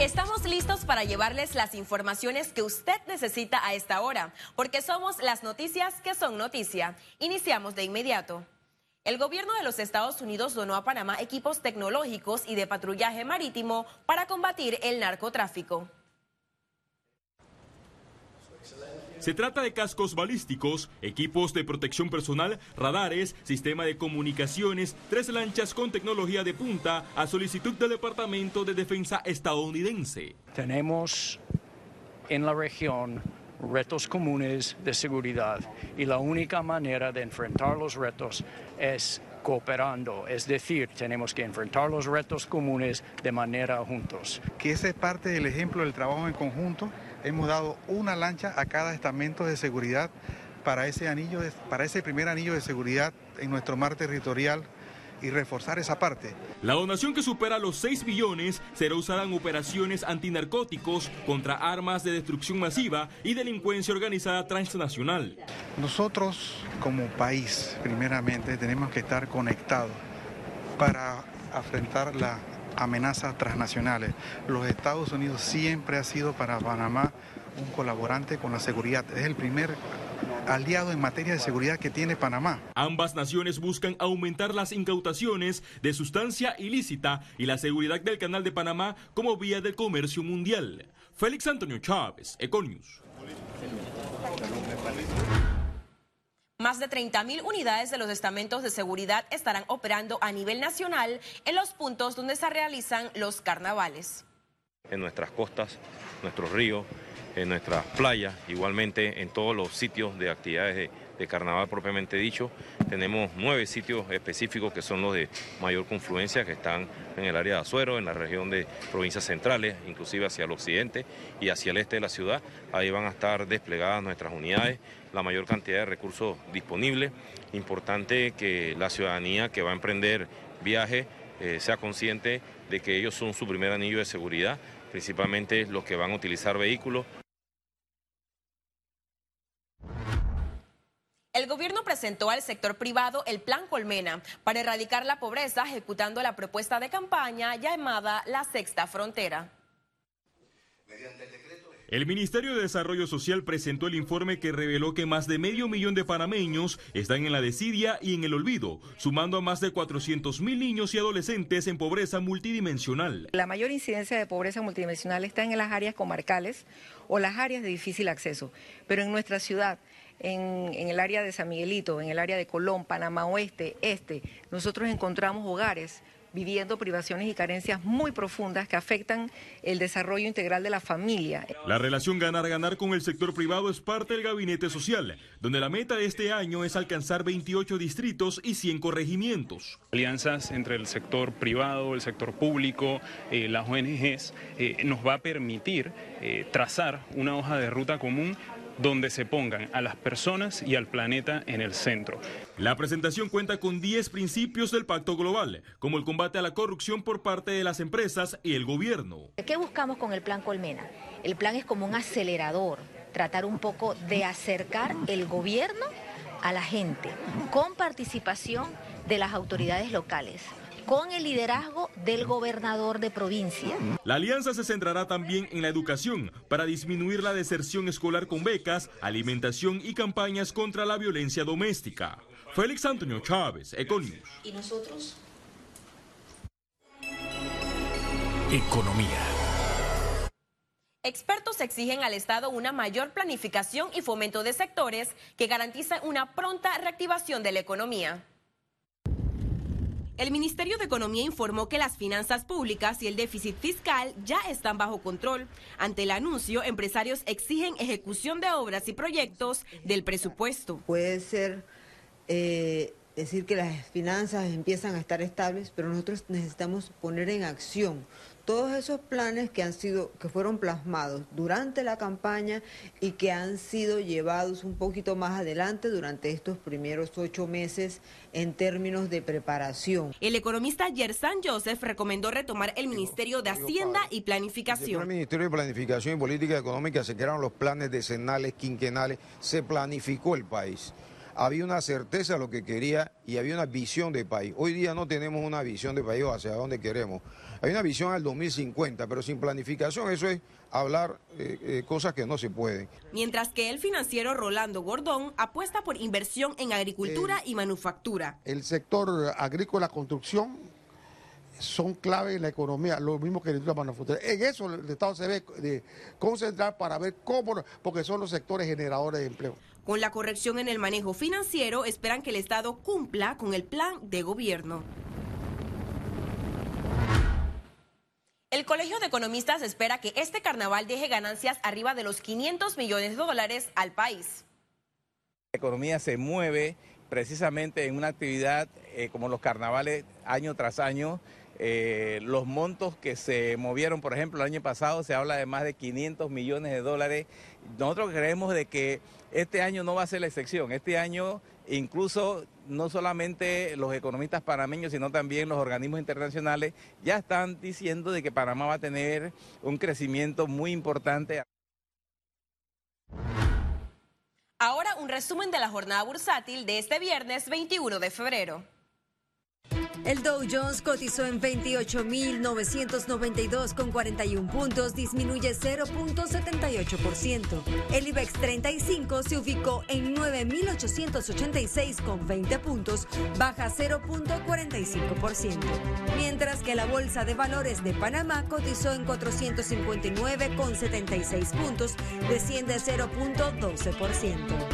Estamos listos para llevarles las informaciones que usted necesita a esta hora, porque somos las noticias que son noticia. Iniciamos de inmediato. El gobierno de los Estados Unidos donó a Panamá equipos tecnológicos y de patrullaje marítimo para combatir el narcotráfico. Se trata de cascos balísticos, equipos de protección personal, radares, sistema de comunicaciones, tres lanchas con tecnología de punta a solicitud del Departamento de Defensa estadounidense. Tenemos en la región retos comunes de seguridad y la única manera de enfrentar los retos es cooperando, es decir, tenemos que enfrentar los retos comunes de manera juntos. Que esa es parte del ejemplo del trabajo en conjunto hemos dado una lancha a cada estamento de seguridad para ese, anillo para ese primer anillo de seguridad en nuestro mar territorial y reforzar esa parte. La donación que supera los 6 billones será usada en operaciones antinarcóticos contra armas de destrucción masiva y delincuencia organizada transnacional. Nosotros como país, primeramente, tenemos que estar conectados para afrontar la amenazas transnacionales. Los Estados Unidos siempre ha sido para Panamá un colaborante con la seguridad. Es el primer aliado en materia de seguridad que tiene Panamá. Ambas naciones buscan aumentar las incautaciones de sustancia ilícita y la seguridad del Canal de Panamá como vía del comercio mundial. Félix Antonio Chávez, Econius. Más de 30.000 unidades de los estamentos de seguridad estarán operando a nivel nacional en los puntos donde se realizan los carnavales. En nuestras costas, nuestros ríos, en nuestras playas, igualmente en todos los sitios de actividades de, carnaval propiamente dicho. Tenemos nueve sitios específicos que son los de mayor confluencia, que están en el área de Azuero, en la región de provincias centrales, inclusive hacia el occidente y hacia el este de la ciudad. Ahí van a estar desplegadas nuestras unidades la mayor cantidad de recursos disponibles. Importante que la ciudadanía que va a emprender viaje eh, sea consciente de que ellos son su primer anillo de seguridad, principalmente los que van a utilizar vehículos. El gobierno presentó al sector privado el Plan Colmena para erradicar la pobreza ejecutando la propuesta de campaña llamada La Sexta Frontera. El Ministerio de Desarrollo Social presentó el informe que reveló que más de medio millón de panameños están en la desidia y en el olvido, sumando a más de 400 mil niños y adolescentes en pobreza multidimensional. La mayor incidencia de pobreza multidimensional está en las áreas comarcales o las áreas de difícil acceso, pero en nuestra ciudad en, en, el área de San Miguelito, en el área de Colón, Panamá Oeste, Este, nosotros encontramos hogares viviendo privaciones y carencias muy profundas que afectan el desarrollo integral de la familia. La relación ganar-ganar con el sector privado es parte del gabinete social, donde la meta de este año es alcanzar 28 distritos y 100 corregimientos. Alianzas entre el sector privado, el sector público, eh, las ONGs, eh, nos va a permitir eh, trazar una hoja de ruta común donde se pongan a las personas y al planeta en el centro. La presentación cuenta con 10 principios del Pacto Global, como el combate a la corrupción por parte de las empresas y el gobierno. ¿Qué buscamos con el Plan Colmena? El plan es como un acelerador, tratar un poco de acercar el gobierno a la gente, con participación de las autoridades locales con el liderazgo del gobernador de provincia. La alianza se centrará también en la educación para disminuir la deserción escolar con becas, alimentación y campañas contra la violencia doméstica. Félix Antonio Chávez, Econius. ¿Y nosotros? Economía. Expertos exigen al Estado una mayor planificación y fomento de sectores que garantizan una pronta reactivación de la economía. El Ministerio de Economía informó que las finanzas públicas y el déficit fiscal ya están bajo control. Ante el anuncio, empresarios exigen ejecución de obras y proyectos del presupuesto. Puede ser eh, decir que las finanzas empiezan a estar estables, pero nosotros necesitamos poner en acción todos esos planes que han sido, que fueron plasmados durante la campaña y que han sido llevados un poquito más adelante durante estos primeros ocho meses en términos de preparación. El economista Yersan Joseph recomendó retomar el Ministerio de Hacienda y Planificación. el Ministerio de Planificación y Política Económica se crearon los planes decenales, quinquenales, se planificó el país. Había una certeza de lo que quería y había una visión de país. Hoy día no tenemos una visión de país hacia dónde queremos. Hay una visión al 2050, pero sin planificación eso es hablar eh, eh, cosas que no se pueden. Mientras que el financiero Rolando Gordón apuesta por inversión en agricultura y manufactura. El sector agrícola, construcción, son clave en la economía, lo mismo que la industria manufacturera. En eso el Estado se debe de concentrar para ver cómo, porque son los sectores generadores de empleo. Con la corrección en el manejo financiero, esperan que el Estado cumpla con el plan de gobierno. El Colegio de Economistas espera que este carnaval deje ganancias arriba de los 500 millones de dólares al país. La economía se mueve precisamente en una actividad eh, como los carnavales año tras año eh, los montos que se movieron, por ejemplo, el año pasado se habla de más de 500 millones de dólares. Nosotros creemos de que este año no va a ser la excepción. Este año incluso no solamente los economistas panameños, sino también los organismos internacionales ya están diciendo de que Panamá va a tener un crecimiento muy importante. Ahora un resumen de la jornada bursátil de este viernes 21 de febrero. El Dow Jones cotizó en 28.992 con 41 puntos, disminuye 0.78%. El IBEX 35 se ubicó en 9.886 con 20 puntos, baja 0.45%. Mientras que la Bolsa de Valores de Panamá cotizó en 459 con 76 puntos, desciende 0.12%.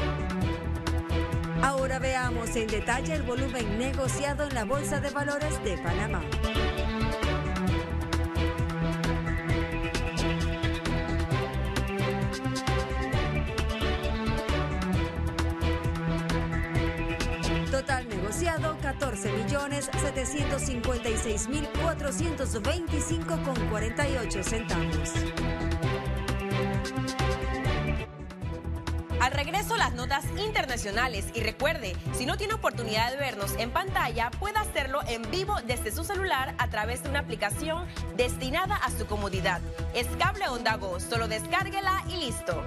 Ahora veamos en detalle el volumen negociado en la Bolsa de Valores de Panamá. Total negociado 14 millones 756 mil 425 con 48 centavos. Regreso las notas internacionales y recuerde, si no tiene oportunidad de vernos en pantalla, puede hacerlo en vivo desde su celular a través de una aplicación destinada a su comodidad. Es Cable Onda Go, solo descárguela y listo.